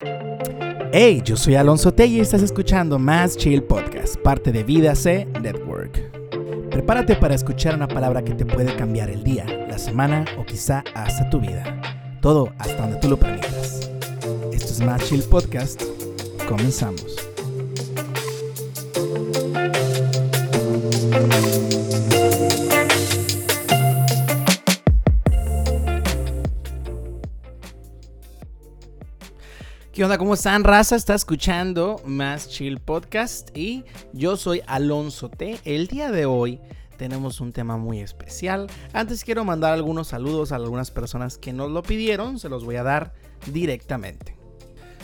Hey, yo soy Alonso T y estás escuchando Más Chill Podcast, parte de Vida C Network. Prepárate para escuchar una palabra que te puede cambiar el día, la semana o quizá hasta tu vida. Todo hasta donde tú lo permitas. Esto es Más Chill Podcast. Comenzamos. Onda? ¿Cómo están, raza? Está escuchando Más Chill Podcast y yo soy Alonso T. El día de hoy tenemos un tema muy especial. Antes quiero mandar algunos saludos a algunas personas que nos lo pidieron, se los voy a dar directamente.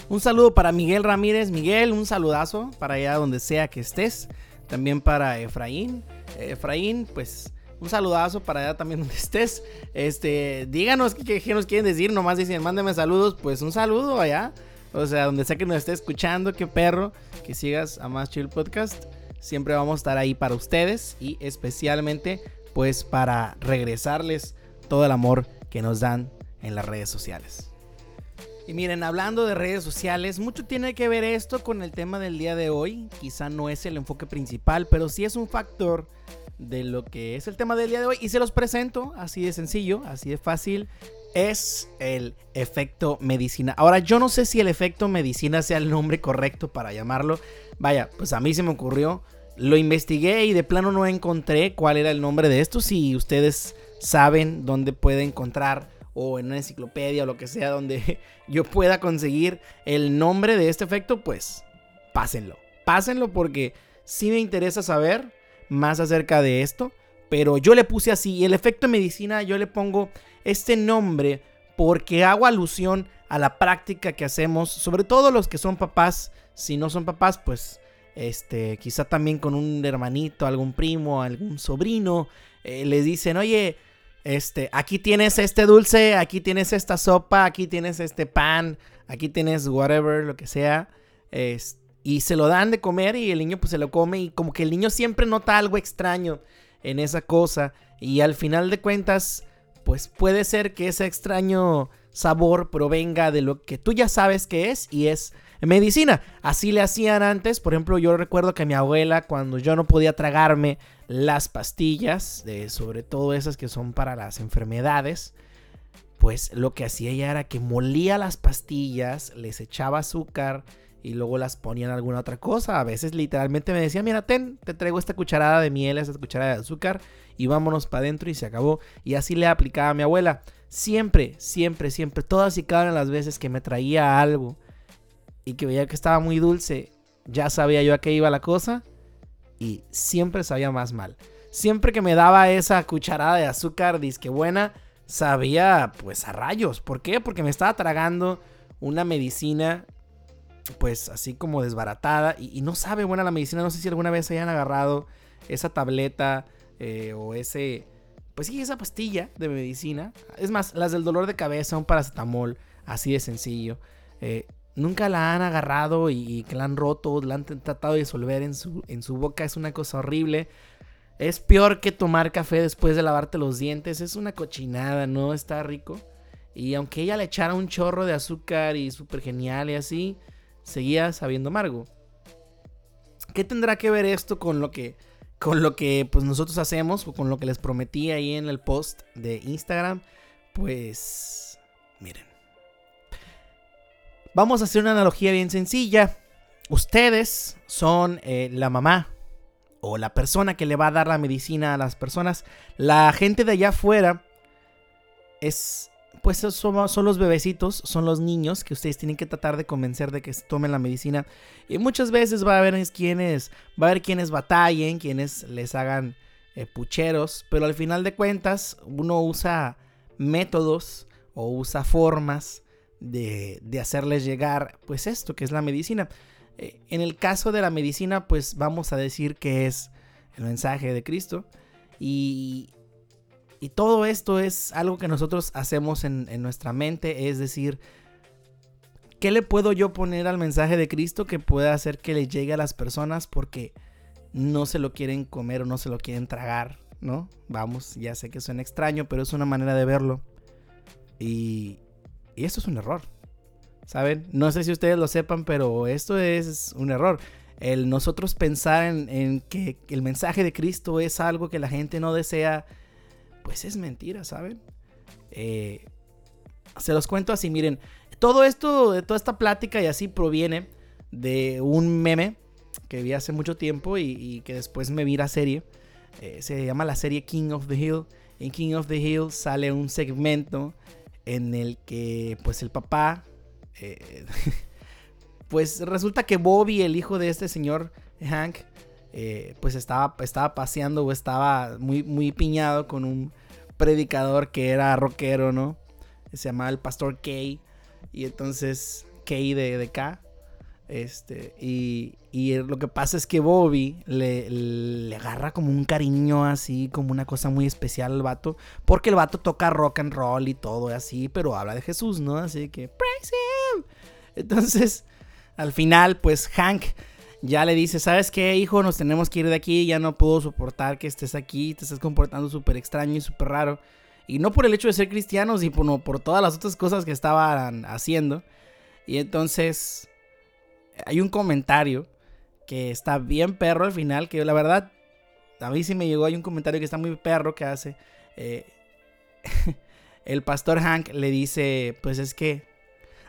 Un saludo para Miguel Ramírez. Miguel, un saludazo para allá donde sea que estés. También para Efraín. Efraín, pues un saludazo para allá también donde estés. Este, díganos qué, qué nos quieren decir. Nomás dicen, mándeme saludos. Pues un saludo allá. O sea, donde sea que nos esté escuchando, qué perro, que sigas a Más Chill Podcast. Siempre vamos a estar ahí para ustedes y especialmente pues para regresarles todo el amor que nos dan en las redes sociales. Y miren, hablando de redes sociales, mucho tiene que ver esto con el tema del día de hoy. Quizá no es el enfoque principal, pero sí es un factor de lo que es el tema del día de hoy. Y se los presento así de sencillo, así de fácil es el efecto medicina. Ahora, yo no sé si el efecto medicina sea el nombre correcto para llamarlo. Vaya, pues a mí se me ocurrió. Lo investigué y de plano no encontré cuál era el nombre de esto. Si ustedes saben dónde puede encontrar o en una enciclopedia o lo que sea donde yo pueda conseguir el nombre de este efecto, pues pásenlo. Pásenlo porque sí me interesa saber más acerca de esto. Pero yo le puse así, el efecto medicina yo le pongo este nombre porque hago alusión a la práctica que hacemos, sobre todo los que son papás. Si no son papás, pues este, quizá también con un hermanito, algún primo, algún sobrino, eh, les dicen, oye, este, aquí tienes este dulce, aquí tienes esta sopa, aquí tienes este pan, aquí tienes whatever, lo que sea. y se lo dan de comer y el niño pues se lo come y como que el niño siempre nota algo extraño en esa cosa y al final de cuentas pues puede ser que ese extraño sabor provenga de lo que tú ya sabes que es y es medicina. Así le hacían antes, por ejemplo, yo recuerdo que mi abuela cuando yo no podía tragarme las pastillas, sobre todo esas que son para las enfermedades, pues lo que hacía ella era que molía las pastillas, les echaba azúcar y luego las ponía en alguna otra cosa. A veces literalmente me decía, mira, ten, te traigo esta cucharada de miel, esta cucharada de azúcar y vámonos para adentro y se acabó. Y así le aplicaba a mi abuela. Siempre, siempre, siempre, todas y cada una de las veces que me traía algo y que veía que estaba muy dulce, ya sabía yo a qué iba la cosa y siempre sabía más mal. Siempre que me daba esa cucharada de azúcar disque buena, sabía pues a rayos. ¿Por qué? Porque me estaba tragando una medicina pues así como desbaratada y, no sabe buena la medicina. No sé si alguna vez hayan agarrado esa tableta eh, o ese, pues sí, esa pastilla de medicina. Es más, las del dolor de cabeza, un paracetamol, así de sencillo. Eh, nunca la han agarrado y, que la han roto, la han tratado de disolver en su, en su boca. Es una cosa horrible. Es peor que tomar café después de lavarte los dientes. Es una cochinada, ¿no? Está rico. Y aunque ella le echara un chorro de azúcar y súper genial y así, seguía sabiendo amargo. ¿Qué tendrá que ver esto con lo que, con lo que pues, nosotros hacemos o con lo que les prometí ahí en el post de Instagram? Pues miren. Vamos a hacer una analogía bien sencilla. Ustedes son eh, la mamá o la persona que le va a dar la medicina a las personas. La gente de allá afuera es pues son, los bebecitos, son los niños que ustedes tienen que tratar de convencer de que tomen la medicina. Y muchas veces va a haber quienes, va a haber quienes batallen, quienes les hagan eh, pucheros, pero al final de cuentas uno usa métodos o usa formas de, de hacerles llegar pues esto que es la medicina. Eh, en el caso de la medicina pues vamos a decir que es el mensaje de Cristo y, y todo esto es algo que nosotros hacemos en, nuestra mente, es decir, ¿qué le puedo yo poner al mensaje de Cristo que pueda hacer que le llegue a las personas porque no se lo quieren comer o no se lo quieren tragar, ¿no? Vamos, ya sé que suena extraño, pero es una manera de verlo. Y, y esto es un error. ¿saben? No sé si ustedes lo sepan, pero esto es un error. El nosotros pensar en, que el mensaje de Cristo es algo que la gente no desea, pues es mentira, ¿saben? Eh, se los cuento así, miren, todo esto, de toda esta plática y así proviene de un meme que vi hace mucho tiempo y, que después me vi la serie. Eh, se llama la serie King of the Hill. En King of the Hill sale un segmento en el que pues el papá eh, pues resulta que Bobby, el hijo de este señor Hank, eh, pues estaba, estaba paseando o estaba muy, muy piñado con un predicador que era rockero, ¿no? Se llamaba el pastor Kay. Y entonces, Kay de, de K. Este, y, y, lo que pasa es que Bobby le, le, agarra como un cariño así, como una cosa muy especial al vato. Porque el vato toca rock and roll y todo así, pero habla de Jesús, ¿no? Así que, praise him. Entonces, al final, pues Hank ya le dice, ¿sabes qué, hijo? Nos tenemos que ir de aquí, ya no puedo soportar que estés aquí, te estás comportando súper extraño y súper raro. Y no por el hecho de ser cristianos, sino por todas las otras cosas que estaban haciendo. Y entonces hay un comentario que está bien perro al final, que la verdad, a mí sí me llegó, hay un comentario que está muy perro que hace. Eh, el pastor Hank le dice, pues es que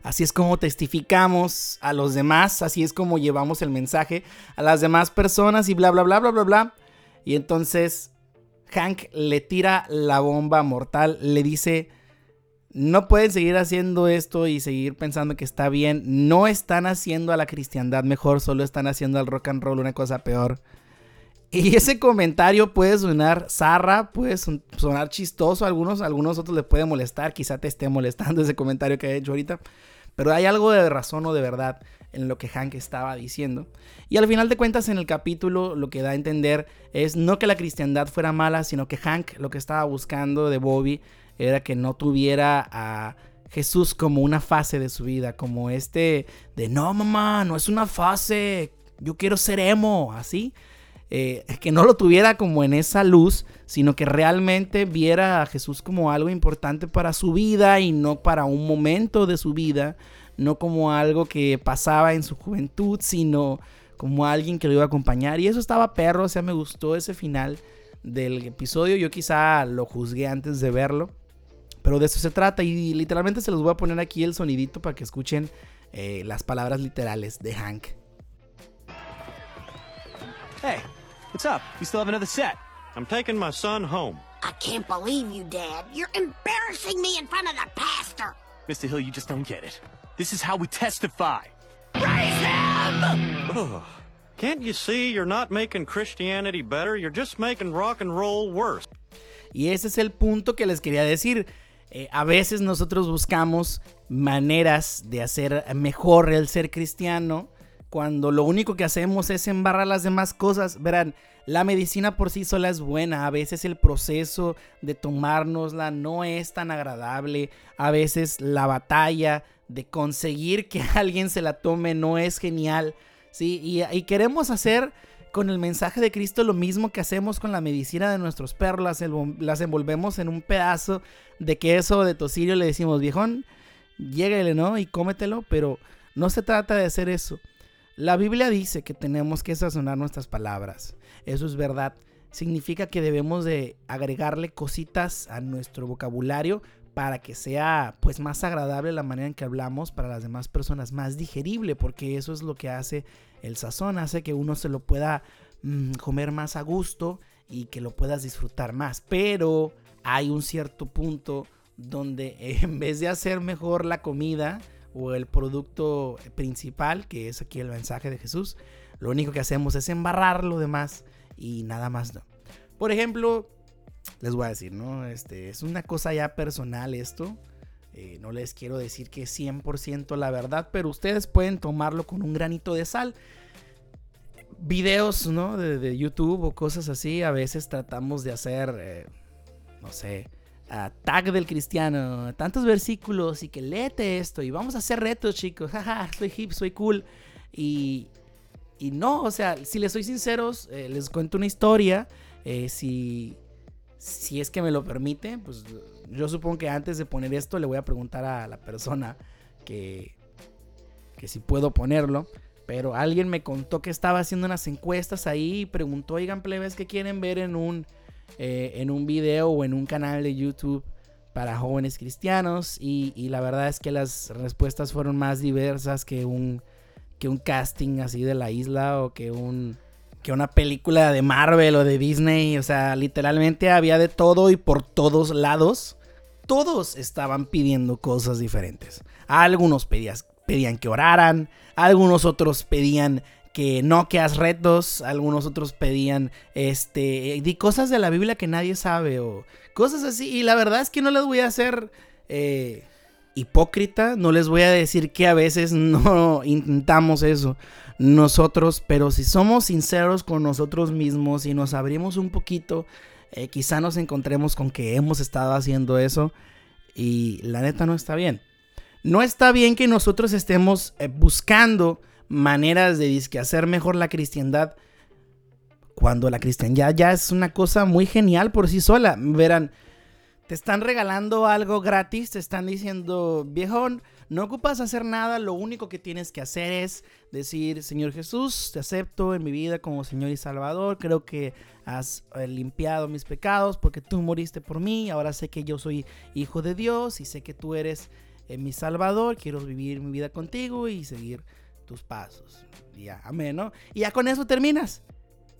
Así es como testificamos a los demás, así es como llevamos el mensaje a las demás personas y bla, bla, bla, bla, bla, bla. Y entonces Hank le tira la bomba mortal, le dice, no pueden seguir haciendo esto y seguir pensando que está bien, no están haciendo a la cristiandad mejor, solo están haciendo al rock and roll una cosa peor. Y ese comentario puede sonar zarra, puede sonar chistoso, a algunos, algunos otros les puede molestar, quizá te esté molestando ese comentario que he hecho ahorita. Pero hay algo de razón o de verdad en lo que Hank estaba diciendo. Y al final de cuentas en el capítulo lo que da a entender es no que la cristiandad fuera mala, sino que Hank lo que estaba buscando de Bobby era que no tuviera a Jesús como una fase de su vida, como este de no mamá, no es una fase, yo quiero ser emo, así. Eh, que no lo tuviera como en esa luz, sino que realmente viera a Jesús como algo importante para su vida y no para un momento de su vida, no como algo que pasaba en su juventud, sino como alguien que lo iba a acompañar. Y eso estaba perro, o sea, me gustó ese final del episodio. Yo quizá lo juzgué antes de verlo, pero de eso se trata y literalmente se los voy a poner aquí el sonidito para que escuchen eh, las palabras literales de Hank. Hey, what's up? You still have another set? I'm taking my son home. I can't believe you, Dad. You're embarrassing me in front of the pastor. Mr. Hill, you just don't get it. This is how we testify. Praise him! Can't you see you're not making Christianity better? You're just making rock and roll worse. Y ese es el punto que les quería decir. Eh, a veces nosotros buscamos maneras de hacer mejor el ser cristiano cuando lo único que hacemos es embarrar las demás cosas. Verán, la medicina por sí sola es buena, a veces el proceso de tomárnosla no es tan agradable, a veces la batalla de conseguir que alguien se la tome no es genial, ¿sí? Y, queremos hacer con el mensaje de Cristo lo mismo que hacemos con la medicina de nuestros perros, las, envolvemos en un pedazo de queso de tocillo, le decimos, viejón, llégale, ¿no? Y cómetelo, pero no se trata de hacer eso. La Biblia dice que tenemos que sazonar nuestras palabras. Eso es verdad. Significa que debemos de agregarle cositas a nuestro vocabulario para que sea pues más agradable la manera en que hablamos para las demás personas, más digerible, porque eso es lo que hace el sazón, hace que uno se lo pueda mm, comer más a gusto y que lo puedas disfrutar más. Pero hay un cierto punto donde en vez de hacer mejor la comida, o el producto principal, que es aquí el mensaje de Jesús, lo único que hacemos es embarrar lo demás y nada más no. Por ejemplo, les voy a decir, ¿no? Este, es una cosa ya personal esto. Eh, no les quiero decir que es 100% la verdad, pero ustedes pueden tomarlo con un granito de sal. Videos, ¿no? De, YouTube o cosas así, a veces tratamos de hacer, eh, no sé, tag del cristiano, tantos versículos y que léete esto y vamos a hacer retos, chicos. Jaja, soy hip, soy cool. Y, y no, o sea, si les soy sinceros, eh, les cuento una historia. Eh, si, si es que me lo permite, pues yo supongo que antes de poner esto le voy a preguntar a la persona que, que si puedo ponerlo. Pero alguien me contó que estaba haciendo unas encuestas ahí y preguntó, oigan, plebes, ¿qué quieren ver en un, eh, en un video o en un canal de YouTube para jóvenes cristianos? Y, la verdad es que las respuestas fueron más diversas que un, que un casting así de la isla o que un que una película de Marvel o de Disney. O sea, literalmente había de todo y por todos lados. Todos estaban pidiendo cosas diferentes. Algunos pedían que oraran, algunos otros pedían que no que haz retos, algunos otros pedían este de cosas de la Biblia que nadie sabe o cosas así. Y la verdad es que no les voy a hacer eh, hipócrita, no les voy a decir que a veces no intentamos eso nosotros, pero si somos sinceros con nosotros mismos y nos abrimos un poquito, eh, quizá nos encontremos con que hemos estado haciendo eso y la neta no está bien. No está bien que nosotros estemos eh, buscando maneras de hacer mejor la cristiandad cuando la cristiandad ya es una cosa muy genial por sí sola. Verán, te están regalando algo gratis, te están diciendo, viejón, no ocupas hacer nada, lo único que tienes que hacer es decir, Señor Jesús, te acepto en mi vida como Señor y Salvador, creo que has eh, limpiado mis pecados porque tú moriste por mí, ahora sé que yo soy hijo de Dios y sé que tú eres eh, mi Salvador, quiero vivir mi vida contigo y seguir tus pasos. Ya, amén, ¿no? Y ya con eso terminas,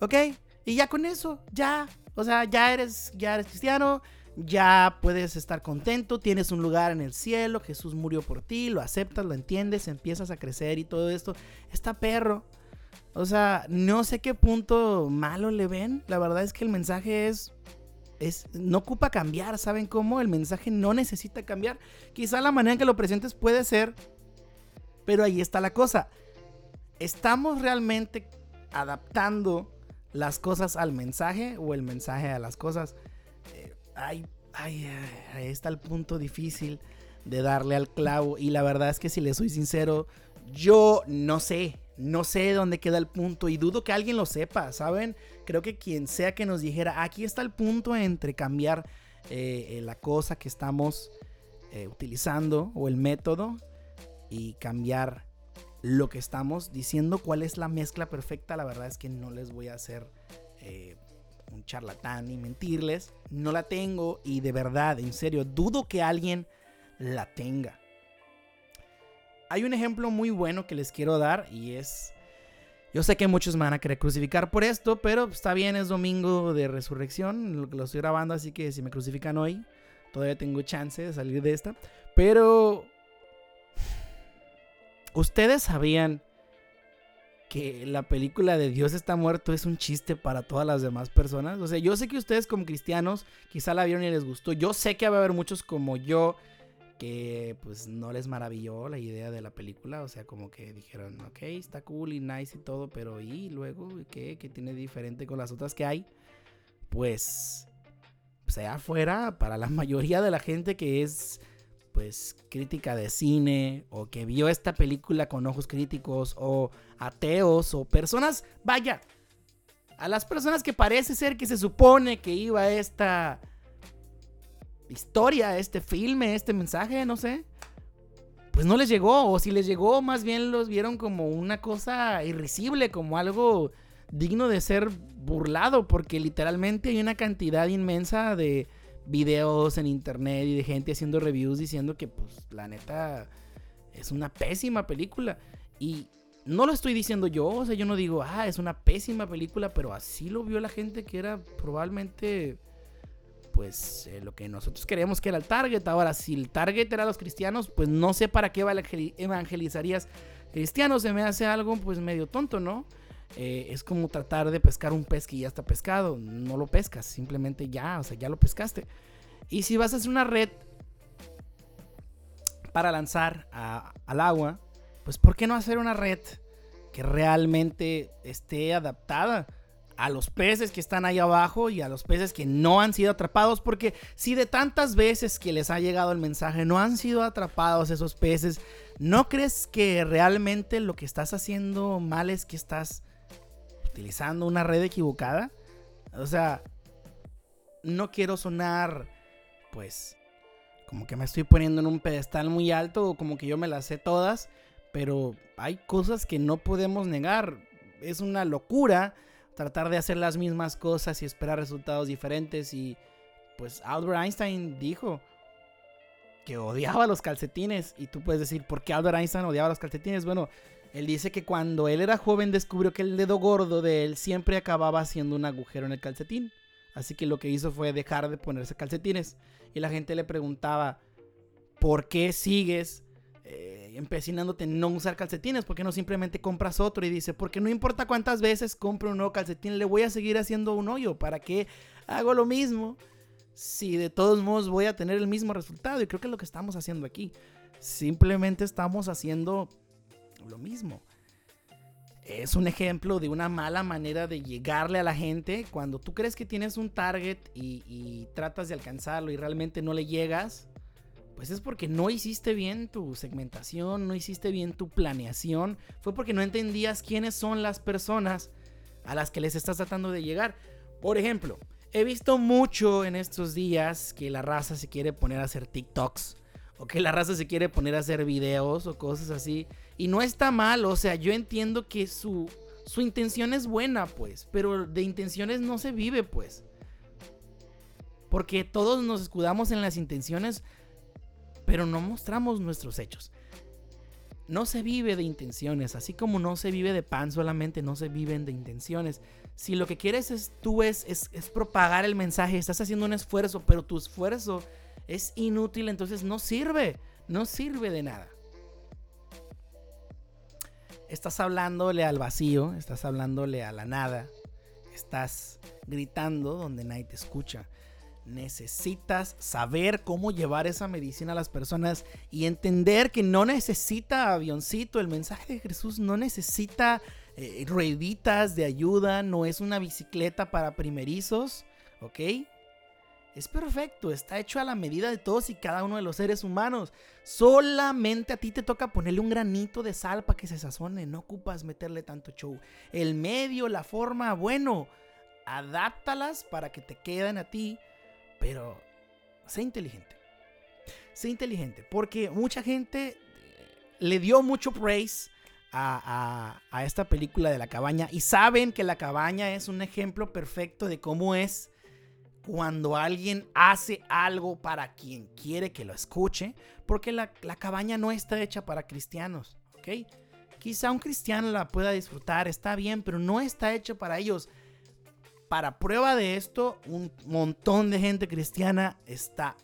¿ok? Y ya con eso, ya, o sea, ya eres, ya eres cristiano, ya puedes estar contento, tienes un lugar en el cielo, Jesús murió por ti, lo aceptas, lo entiendes, empiezas a crecer y todo esto. Está perro. O sea, no sé qué punto malo le ven. La verdad es que el mensaje es es, no ocupa cambiar, ¿saben cómo? El mensaje no necesita cambiar. Quizá la manera en que lo presentes puede ser, pero ahí está la cosa. ¿Estamos realmente adaptando las cosas al mensaje o el mensaje a las cosas? ay, ay, ahí está el punto difícil de darle al clavo. Y la verdad es que si le soy sincero, yo no sé, no sé dónde queda el punto y dudo que alguien lo sepa, ¿saben? Creo que quien sea que nos dijera, aquí está el punto entre cambiar eh, la cosa que estamos eh, utilizando o el método y cambiar lo que estamos diciendo, cuál es la mezcla perfecta, la verdad es que no les voy a hacer eh, un charlatán y mentirles. No la tengo y de verdad, en serio, dudo que alguien la tenga. Hay un ejemplo muy bueno que les quiero dar y es... Yo sé que muchos me van a querer crucificar por esto, pero está bien, es domingo de resurrección, lo, estoy grabando, así que si me crucifican hoy, todavía tengo chance de salir de esta. Pero... ¿Ustedes sabían que la película de Dios está muerto es un chiste para todas las demás personas. O sea, yo sé que ustedes como cristianos quizá la vieron y les gustó. Yo sé que va a haber muchos como yo que pues no les maravilló la idea de la película. O sea, como que dijeron, ok, está cool y nice y todo, pero ¿y luego qué? ¿Qué tiene diferente con las otras que hay? Pues, sea pues, afuera, para la mayoría de la gente que es pues crítica de cine o que vio esta película con ojos críticos o ateos o personas, vaya, a las personas que parece ser que se supone que iba esta historia, este filme, este mensaje, no sé, pues no les llegó o si les llegó más bien los vieron como una cosa irrisible, como algo digno de ser burlado porque literalmente hay una cantidad inmensa de videos en internet y de gente haciendo reviews diciendo que pues la neta es una pésima película. Y no lo estoy diciendo yo, o sea, yo no digo, ah, es una pésima película, pero así lo vio la gente que era probablemente pues eh, lo que nosotros queríamos que era el target. Ahora, si el target era los cristianos, pues no sé para qué evangelizarías cristianos. Se me hace algo pues medio tonto, ¿no? Eh, es como tratar de pescar un pez que ya está pescado. No lo pescas, simplemente ya, o sea, ya lo pescaste. Y si vas a hacer una red para lanzar al agua, pues ¿por qué no hacer una red que realmente esté adaptada a los peces que están ahí abajo y a los peces que no han sido atrapados? Porque si de tantas veces que les ha llegado el mensaje no han sido atrapados esos peces, ¿no crees que realmente lo que estás haciendo mal es que estás utilizando una red equivocada. O sea, no quiero sonar, pues, como que me estoy poniendo en un pedestal muy alto o como que yo me las sé todas. pero hay cosas que no podemos negar. Es una locura tratar de hacer las mismas cosas y esperar resultados diferentes. Y pues Albert Einstein dijo que odiaba los calcetines. Y tú puedes decir, ¿por qué Albert Einstein odiaba los calcetines? Bueno, él dice que cuando él era joven descubrió que el dedo gordo de él siempre acababa haciendo un agujero en el calcetín. Así que lo que hizo fue dejar de ponerse calcetines. Y la gente le preguntaba, ¿por qué sigues eh, empecinándote en no usar calcetines? ¿Por qué no simplemente compras otro? Y dice, porque no importa cuántas veces compro un nuevo calcetín, le voy a seguir haciendo un hoyo. ¿Para qué hago lo mismo? Si de todos modos voy a tener el mismo resultado. Y creo que es lo que estamos haciendo aquí. Simplemente estamos haciendo lo mismo es un ejemplo de una mala manera de llegarle a la gente. Cuando tú crees que tienes un target y, tratas de alcanzarlo y realmente no le llegas, pues es porque no hiciste bien tu segmentación, no hiciste bien tu planeación. Fue porque no entendías quiénes son las personas a las que les estás tratando de llegar. Por ejemplo, he visto mucho en estos días que la raza se quiere poner a hacer TikToks o que la raza se quiere poner a hacer videos o cosas así. Y no está mal, o sea, yo entiendo que su, su intención es buena, pues, pero de intenciones no se vive, pues. Porque todos nos escudamos en las intenciones, pero no mostramos nuestros hechos. No se vive de intenciones, así como no se vive de pan solamente, no se viven de intenciones. Si lo que quieres es tú es, es, es propagar el mensaje, estás haciendo un esfuerzo, pero tu esfuerzo es inútil, entonces no sirve, no sirve de nada. Estás hablándole al vacío, estás hablándole a la nada, estás gritando donde nadie te escucha. Necesitas saber cómo llevar esa medicina a las personas y entender que no necesita avioncito. El mensaje de Jesús no necesita eh, rueditas de ayuda, no es una bicicleta para primerizos, ¿ok? Es perfecto, está hecho a la medida de todos y cada uno de los seres humanos. Solamente a ti te toca ponerle un granito de sal para que se sazone, no ocupas meterle tanto show. El medio, la forma, bueno, adáptalas para que te queden a ti, pero sé inteligente. Sé inteligente, porque mucha gente eh, le dio mucho praise a, a esta película de la cabaña y saben que la cabaña es un ejemplo perfecto de cómo es cuando alguien hace algo para quien quiere que lo escuche, porque la, cabaña no está hecha para cristianos, ¿ok? Quizá un cristiano la pueda disfrutar, está bien, pero no está hecho para ellos. Para prueba de esto, un montón de gente cristiana está,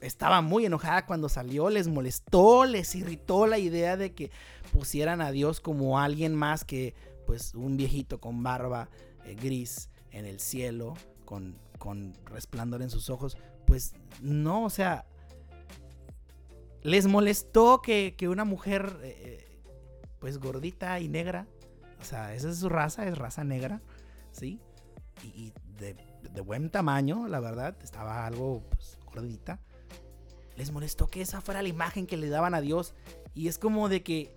estaba muy enojada cuando salió, les molestó, les irritó la idea de que pusieran a Dios como alguien más que pues un viejito con barba eh, gris en el cielo, con con resplandor en sus ojos, pues no, o sea, les molestó que, una mujer, eh, eh, pues gordita y negra, o sea, esa es su raza, es raza negra, ¿sí? Y, de, buen tamaño, la verdad, estaba algo pues, gordita. Les molestó que esa fuera la imagen que le daban a Dios. Y es como de que,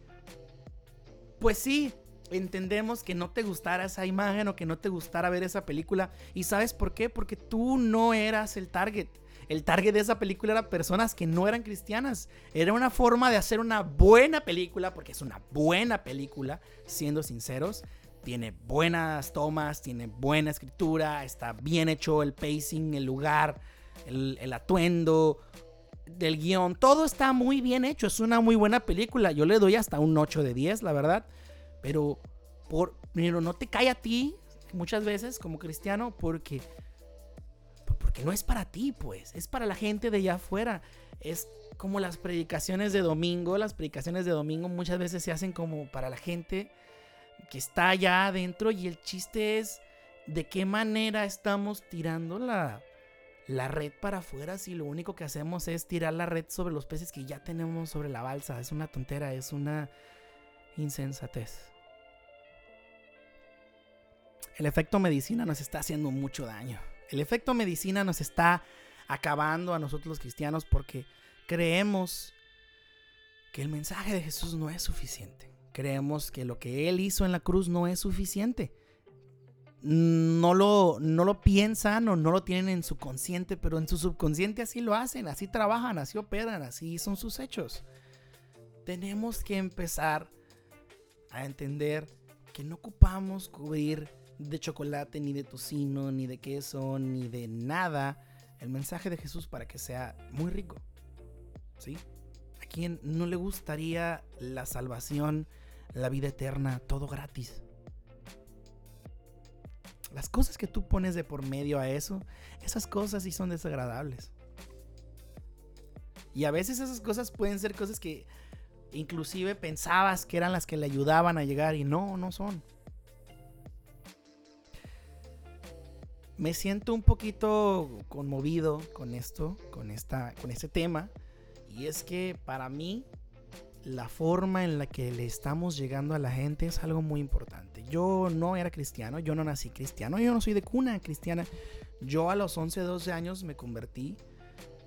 pues sí, entendemos que no te gustara esa imagen o que no te gustara ver esa película. ¿Y sabes por qué? Porque tú no eras el target. El target de esa película era personas que no eran cristianas. Era una forma de hacer una buena película, porque es una buena película, siendo sinceros. Tiene buenas tomas, tiene buena escritura, está bien hecho el pacing, el lugar, el, el atuendo, del guion. Todo está muy bien hecho. Es una muy buena película. Yo le doy hasta un 8 de 10, la verdad. Pero, por, pero no te cae a ti muchas veces como cristiano porque, porque no es para ti, pues. Es para la gente de allá afuera. Es como las predicaciones de domingo. Las predicaciones de domingo muchas veces se hacen como para la gente que está allá adentro. Y el chiste es de qué manera estamos tirando la, la red para afuera si lo único que hacemos es tirar la red sobre los peces que ya tenemos sobre la balsa. Es una tontera, es una insensatez. El efecto medicina nos está haciendo mucho daño. El efecto medicina nos está acabando a nosotros los cristianos porque creemos que el mensaje de Jesús no es suficiente. Creemos que lo que Él hizo en la cruz no es suficiente. No lo, no lo piensan o no lo tienen en su consciente, pero en su subconsciente así lo hacen, así trabajan, así operan, así son sus hechos. Tenemos que empezar a entender que no ocupamos cubrir de chocolate, ni de tocino, ni de queso, ni de nada el mensaje de Jesús para que sea muy rico. ¿Sí? ¿A quién no le gustaría la salvación, la vida eterna, todo gratis? Las cosas que tú pones de por medio a eso, esas cosas sí son desagradables. Y a veces esas cosas pueden ser cosas que inclusive pensabas que eran las que le ayudaban a llegar y no, no son. Me siento un poquito conmovido con esto, con esta con este tema y es que para mí la forma en la que le estamos llegando a la gente es algo muy importante. Yo no era cristiano, yo no nací cristiano, yo no soy de cuna cristiana. Yo a los 11, 12 años me convertí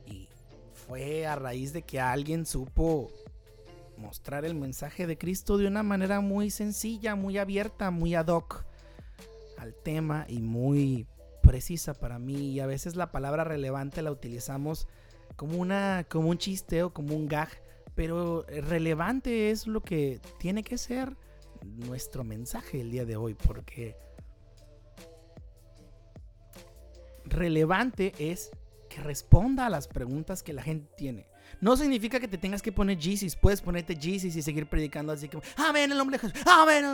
y fue a raíz de que alguien supo mostrar el mensaje de Cristo de una manera muy sencilla, muy abierta, muy ad hoc al tema y muy precisa para mí. Y a veces la palabra relevante la utilizamos como, una, como un chiste o como un gag, pero relevante es lo que tiene que ser nuestro mensaje el día de hoy, porque relevante es que responda a las preguntas que la gente tiene. No significa que te tengas que poner Jesus. Puedes ponerte Jesus y seguir predicando así como, Amén, el nombre de Jesús. Amén,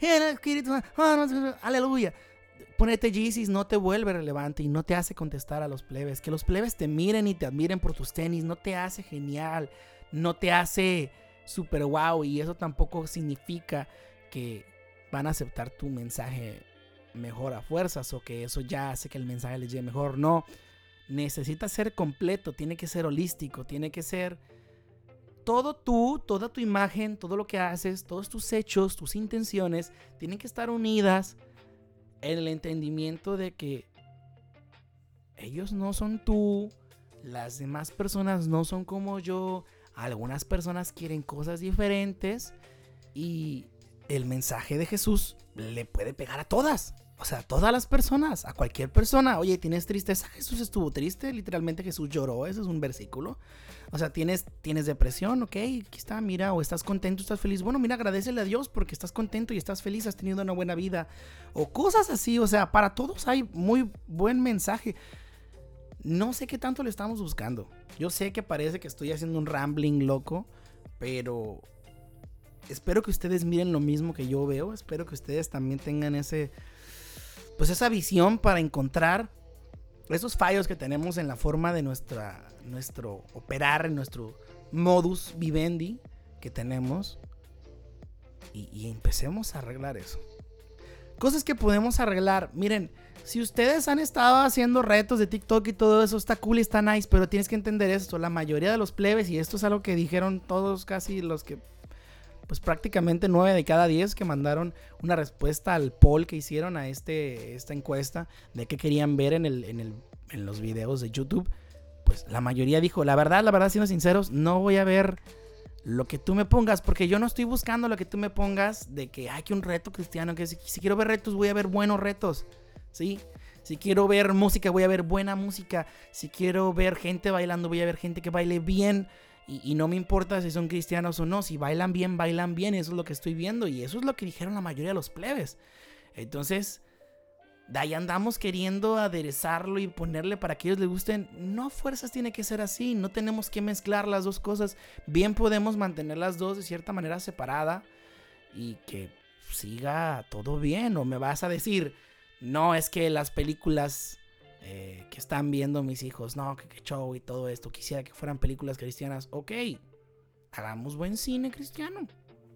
el Espíritu. Aleluya. Ponerte Jesus no te vuelve relevante y no te hace contestar a los plebes. Que los plebes te miren y te admiren por tus tenis no te hace genial. No te hace super wow. Y eso tampoco significa que van a aceptar tu mensaje mejor a fuerzas o que eso ya hace que el mensaje les llegue mejor. No necesita ser completo, tiene que ser holístico, tiene que ser todo tú, toda tu imagen, todo lo que haces, todos tus hechos, tus intenciones, tienen que estar unidas el entendimiento de que ellos no son tú, las demás personas no son como yo, algunas personas quieren cosas diferentes y el mensaje de Jesús le puede pegar a todas. O sea, todas las personas, a cualquier persona. Oye, ¿tienes tristeza? Jesús estuvo triste, literalmente Jesús lloró, ese es un versículo. O sea, ¿tienes, tienes depresión? Ok, aquí está, mira, o estás contento, estás feliz. Bueno, mira, agradecele a Dios porque estás contento y estás feliz, has tenido una buena vida. O cosas así, o sea, para todos hay muy buen mensaje. No sé qué tanto le estamos buscando. Yo sé que parece que estoy haciendo un rambling loco, pero espero que ustedes miren lo mismo que yo veo. Espero que ustedes también tengan ese pues esa visión para encontrar esos fallos que tenemos en la forma de nuestra, nuestro operar, en nuestro modus vivendi que tenemos y, y empecemos a arreglar eso. Cosas que podemos arreglar. Miren, si ustedes han estado haciendo retos de TikTok y todo eso, está cool y está nice, pero tienes que entender esto. La mayoría de los plebes, y esto es algo que dijeron todos casi los que pues prácticamente 9 de cada 10 que mandaron una respuesta al poll que hicieron a este, esta encuesta de qué querían ver en, el, en, el, en los videos de YouTube, pues la mayoría dijo, la verdad, la verdad, siendo sinceros, no voy a ver lo que tú me pongas, porque yo no estoy buscando lo que tú me pongas de que hay que un reto cristiano, que si, si, quiero ver retos, voy a ver buenos retos, ¿sí? Si quiero ver música, voy a ver buena música. Si quiero ver gente bailando, voy a ver gente que baile bien. Y, no me importa si son cristianos o no, si bailan bien, bailan bien, eso es lo que estoy viendo y eso es lo que dijeron la mayoría de los plebes. Entonces, de ahí andamos queriendo aderezarlo y ponerle para que ellos les gusten. No fuerzas tiene que ser así, no tenemos que mezclar las dos cosas. Bien podemos mantener las dos de cierta manera separada y que siga todo bien. O me vas a decir, no es que las películas eh, que están viendo mis hijos, no, que, show y todo esto, quisiera que fueran películas cristianas, ok, hagamos buen cine cristiano.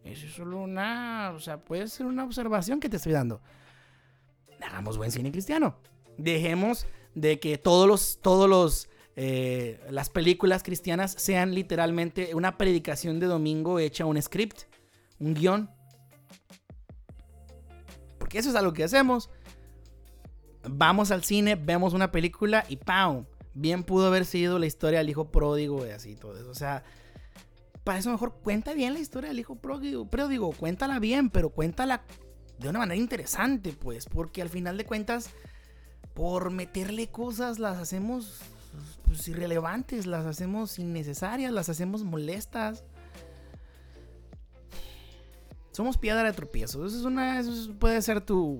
Eso es solo una, o sea, puede ser una observación que te estoy dando. Hagamos buen cine cristiano. Dejemos de que todos los, todos los, eh, las películas cristianas sean literalmente una predicación de domingo hecha un script, un guion. Porque eso es algo que hacemos vamos al cine, vemos una película y ¡pam! Bien pudo haber sido la historia del hijo pródigo y así todo eso. O sea, para eso mejor cuenta bien la historia del hijo pródigo. Pero digo, cuéntala bien, pero cuéntala de una manera interesante, pues. Porque al final de cuentas, por meterle cosas, las hacemos pues, irrelevantes, las hacemos innecesarias, las hacemos molestas. Somos piedra de tropiezo. Eso, es una, eso puede ser tu,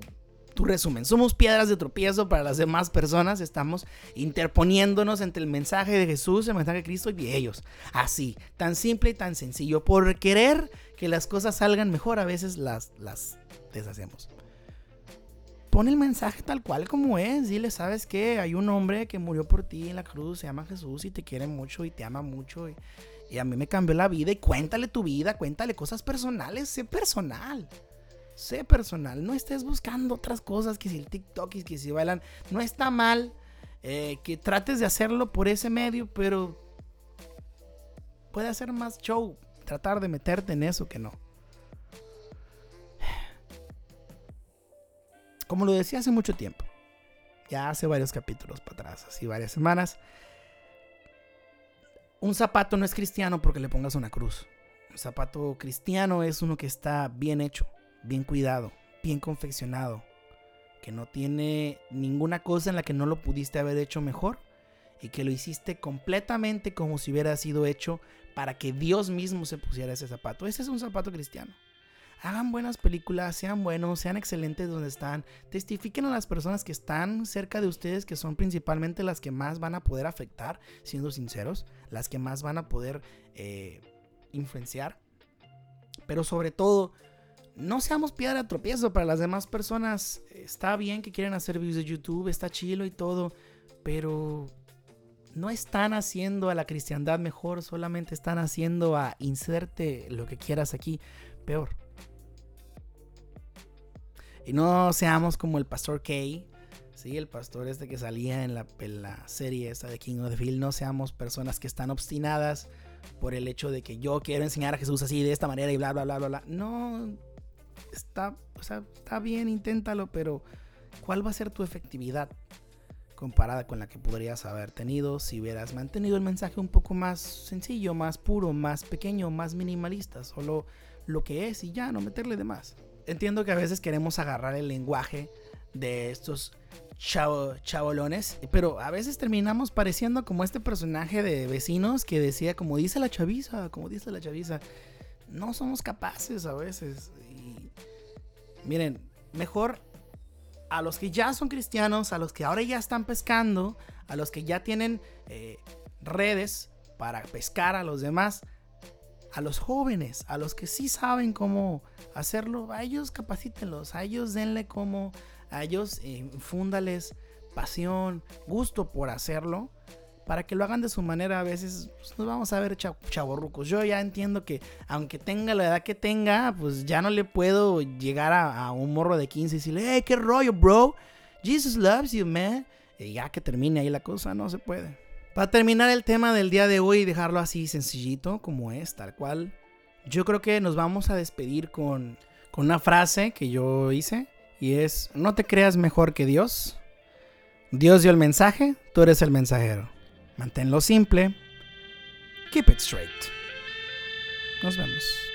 tu resumen. Somos piedras de tropiezo para las demás personas. Estamos interponiéndonos entre el mensaje de Jesús, el mensaje de Cristo y ellos. Así, tan simple y tan sencillo. Por querer que las cosas salgan mejor, a veces las, las deshacemos. Pon el mensaje tal cual como es. Dile, ¿sabes qué? Hay un hombre que murió por ti en la cruz, se llama Jesús y te quiere mucho y te ama mucho. Y, y a mí me cambió la vida. Y cuéntale tu vida, cuéntale cosas personales. Sé personal. Sé personal. No estés buscando otras cosas que si el TikTok y que si bailan. No está mal eh, que trates de hacerlo por ese medio, pero puede hacer más show. Tratar de meterte en eso que no. Como lo decía hace mucho tiempo, ya hace varios capítulos para atrás, así varias semanas, un zapato no es cristiano porque le pongas una cruz. Un zapato cristiano es uno que está bien hecho, bien cuidado, bien confeccionado, que no tiene ninguna cosa en la que no lo pudiste haber hecho mejor y que lo hiciste completamente como si hubiera sido hecho para que Dios mismo se pusiera ese zapato. Ese es un zapato cristiano hagan buenas películas, sean buenos, sean excelentes donde están, testifiquen a las personas que están cerca de ustedes, que son principalmente las que más van a poder afectar, siendo sinceros, las que más van a poder eh, influenciar. Pero sobre todo, no seamos piedra de tropiezo para las demás personas. Está bien que quieren hacer videos de YouTube, está chilo y todo, pero no están haciendo a la cristiandad mejor, solamente están haciendo a inserte lo que quieras aquí peor. Y no seamos como el pastor Kay, ¿sí? el pastor este que salía en la, serie esta de King of the Field. No seamos personas que están obstinadas por el hecho de que yo quiero enseñar a Jesús así, de esta manera y bla, bla, bla, bla, bla. No, está, o sea, está bien, inténtalo, pero ¿cuál va a ser tu efectividad? comparada con la que podrías haber tenido si hubieras mantenido el mensaje un poco más sencillo, más puro, más pequeño, más minimalista, solo lo que es y ya, no meterle de más entiendo que a veces queremos agarrar el lenguaje de estos chavo, chavolones, pero a veces terminamos pareciendo como este personaje de vecinos que decía, como dice la chaviza, como dice la chaviza, no somos capaces a veces. Y miren, mejor a los que ya son cristianos, a los que ahora ya están pescando, a los que ya tienen eh, redes para pescar a los demás, a los jóvenes, a los que sí saben cómo hacerlo, a ellos capacítenlos, a ellos denle como, a ellos eh, fúndales pasión, gusto por hacerlo, para que lo hagan de su manera. A veces pues, nos vamos a ver chavorrucos. Yo ya entiendo que aunque tenga la edad que tenga, pues ya no le puedo llegar a, un morro de 15 y decirle, hey, qué rollo, bro. Jesus loves you, man. Y ya que termine ahí la cosa, no se puede. Para terminar el tema del día de hoy y dejarlo así sencillito como es, tal cual, yo creo que nos vamos a despedir con, con una frase que yo hice y es, no te creas mejor que Dios. Dios dio el mensaje, tú eres el mensajero. Manténlo simple. Keep it straight. Nos vemos.